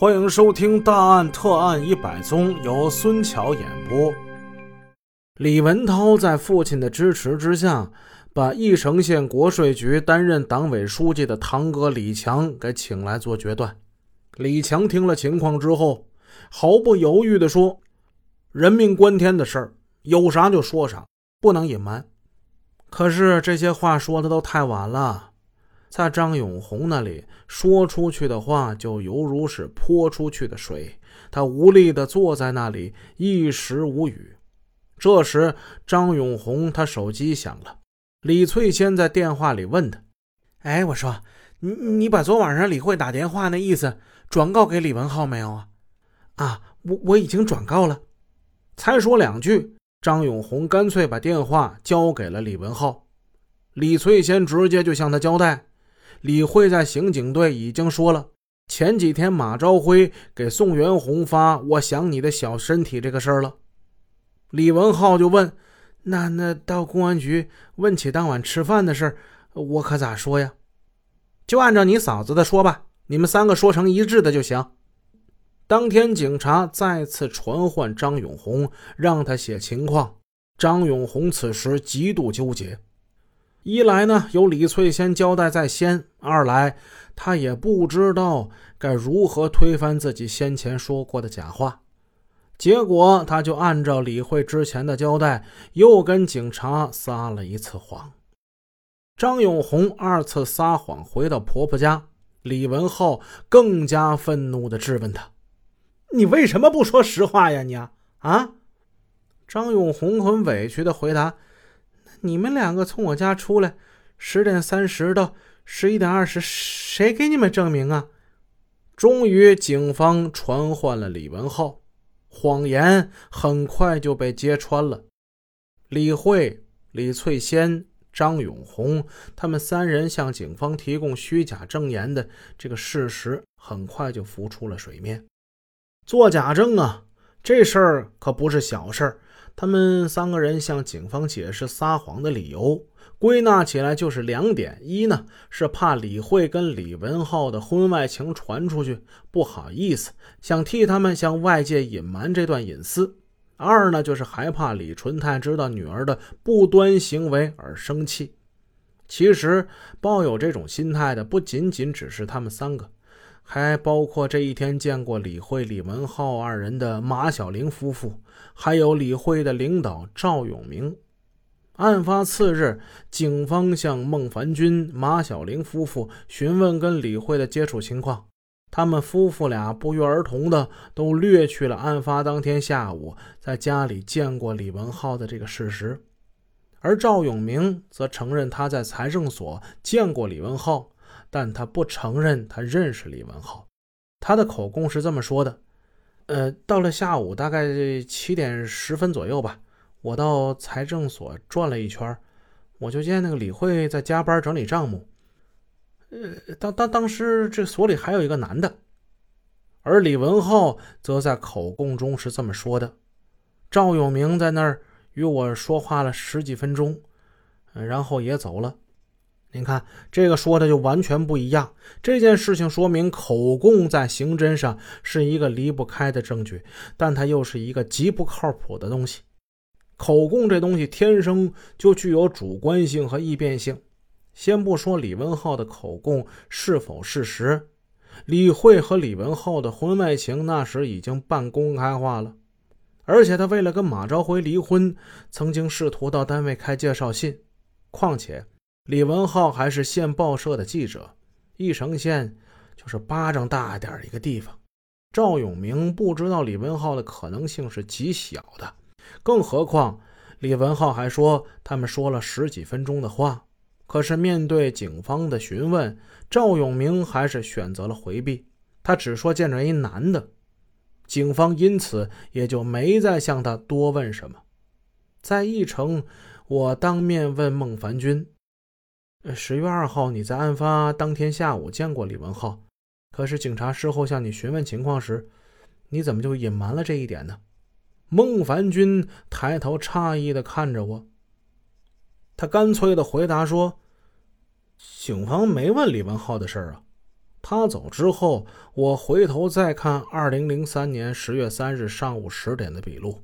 欢迎收听《大案特案一百宗》，由孙桥演播。李文涛在父亲的支持之下，把义城县国税局担任党委书记的堂哥李强给请来做决断。李强听了情况之后，毫不犹豫地说：“人命关天的事儿，有啥就说啥，不能隐瞒。”可是这些话说的都太晚了。在张永红那里说出去的话，就犹如是泼出去的水。他无力地坐在那里，一时无语。这时，张永红他手机响了，李翠仙在电话里问他：“哎，我说，你你把昨晚上李慧打电话那意思转告给李文浩没有啊？”“啊，我我已经转告了。”才说两句，张永红干脆把电话交给了李文浩。李翠仙直接就向他交代。李慧在刑警队已经说了，前几天马朝辉给宋元红发“我想你的小身体”这个事儿了。李文浩就问：“那那到公安局问起当晚吃饭的事儿，我可咋说呀？”就按照你嫂子的说吧，你们三个说成一致的就行。当天警察再次传唤张永红，让他写情况。张永红此时极度纠结。一来呢，有李翠仙交代在先；二来，他也不知道该如何推翻自己先前说过的假话。结果，他就按照李慧之前的交代，又跟警察撒了一次谎。张永红二次撒谎回到婆婆家，李文浩更加愤怒地质问他：“你为什么不说实话呀？你啊！”张永红很委屈地回答。你们两个从我家出来，十点三十到十一点二十，谁给你们证明啊？终于，警方传唤了李文浩，谎言很快就被揭穿了。李慧、李翠仙、张永红他们三人向警方提供虚假证言的这个事实，很快就浮出了水面。做假证啊，这事儿可不是小事儿。他们三个人向警方解释撒谎的理由，归纳起来就是两点：一呢是怕李慧跟李文浩的婚外情传出去，不好意思，想替他们向外界隐瞒这段隐私；二呢就是害怕李纯泰知道女儿的不端行为而生气。其实抱有这种心态的不仅仅只是他们三个。还包括这一天见过李慧、李文浩二人的马小玲夫妇，还有李慧的领导赵永明。案发次日，警方向孟凡军、马小玲夫妇询问跟李慧的接触情况，他们夫妇俩不约而同的都略去了案发当天下午在家里见过李文浩的这个事实，而赵永明则承认他在财政所见过李文浩。但他不承认他认识李文浩，他的口供是这么说的：，呃，到了下午大概七点十分左右吧，我到财政所转了一圈，我就见那个李慧在加班整理账目，呃，当当当时这所里还有一个男的，而李文浩则在口供中是这么说的：，赵永明在那儿与我说话了十几分钟，然后也走了。您看，这个说的就完全不一样。这件事情说明口供在刑侦上是一个离不开的证据，但它又是一个极不靠谱的东西。口供这东西天生就具有主观性和易变性。先不说李文浩的口供是否事实，李慧和李文浩的婚外情那时已经半公开化了，而且他为了跟马朝辉离婚，曾经试图到单位开介绍信。况且。李文浩还是县报社的记者，义城县就是巴掌大点儿一个地方。赵永明不知道李文浩的可能性是极小的，更何况李文浩还说他们说了十几分钟的话。可是面对警方的询问，赵永明还是选择了回避，他只说见着一男的。警方因此也就没再向他多问什么。在义城，我当面问孟凡军。十月二号，你在案发当天下午见过李文浩，可是警察事后向你询问情况时，你怎么就隐瞒了这一点呢？孟凡军抬头诧异的看着我，他干脆的回答说：“警方没问李文浩的事儿啊，他走之后，我回头再看二零零三年十月三日上午十点的笔录，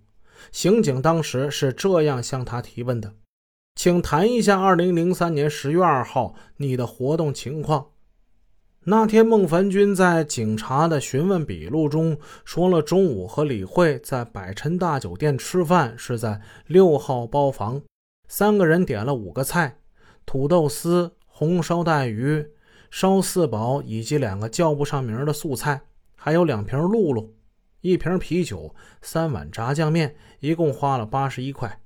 刑警当时是这样向他提问的：“请谈一下二零零三年十月二号你的活动情况。”那天，孟凡军在警察的询问笔录中说了，中午和李慧在百辰大酒店吃饭，是在六号包房，三个人点了五个菜：土豆丝、红烧带鱼。烧四宝以及两个叫不上名的素菜，还有两瓶露露，一瓶啤酒，三碗炸酱面，一共花了八十一块。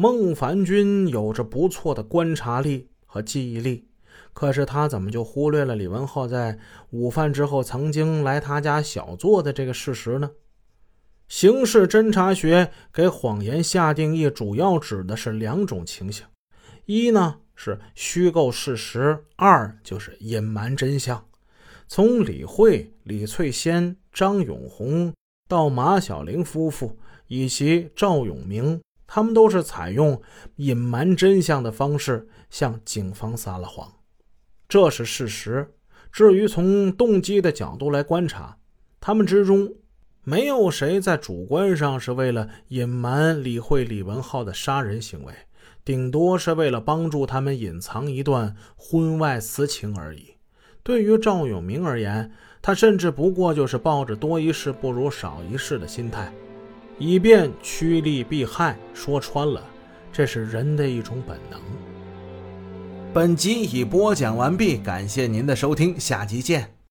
孟凡军有着不错的观察力和记忆力，可是他怎么就忽略了李文浩在午饭之后曾经来他家小坐的这个事实呢？刑事侦查学给谎言下定义，主要指的是两种情形：一呢。是虚构事实，二就是隐瞒真相。从李慧、李翠仙、张永红到马小玲夫妇以及赵永明，他们都是采用隐瞒真相的方式向警方撒了谎，这是事实。至于从动机的角度来观察，他们之中没有谁在主观上是为了隐瞒李慧、李文浩的杀人行为。顶多是为了帮助他们隐藏一段婚外私情而已。对于赵永明而言，他甚至不过就是抱着多一事不如少一事的心态，以便趋利避害。说穿了，这是人的一种本能。本集已播讲完毕，感谢您的收听，下集见。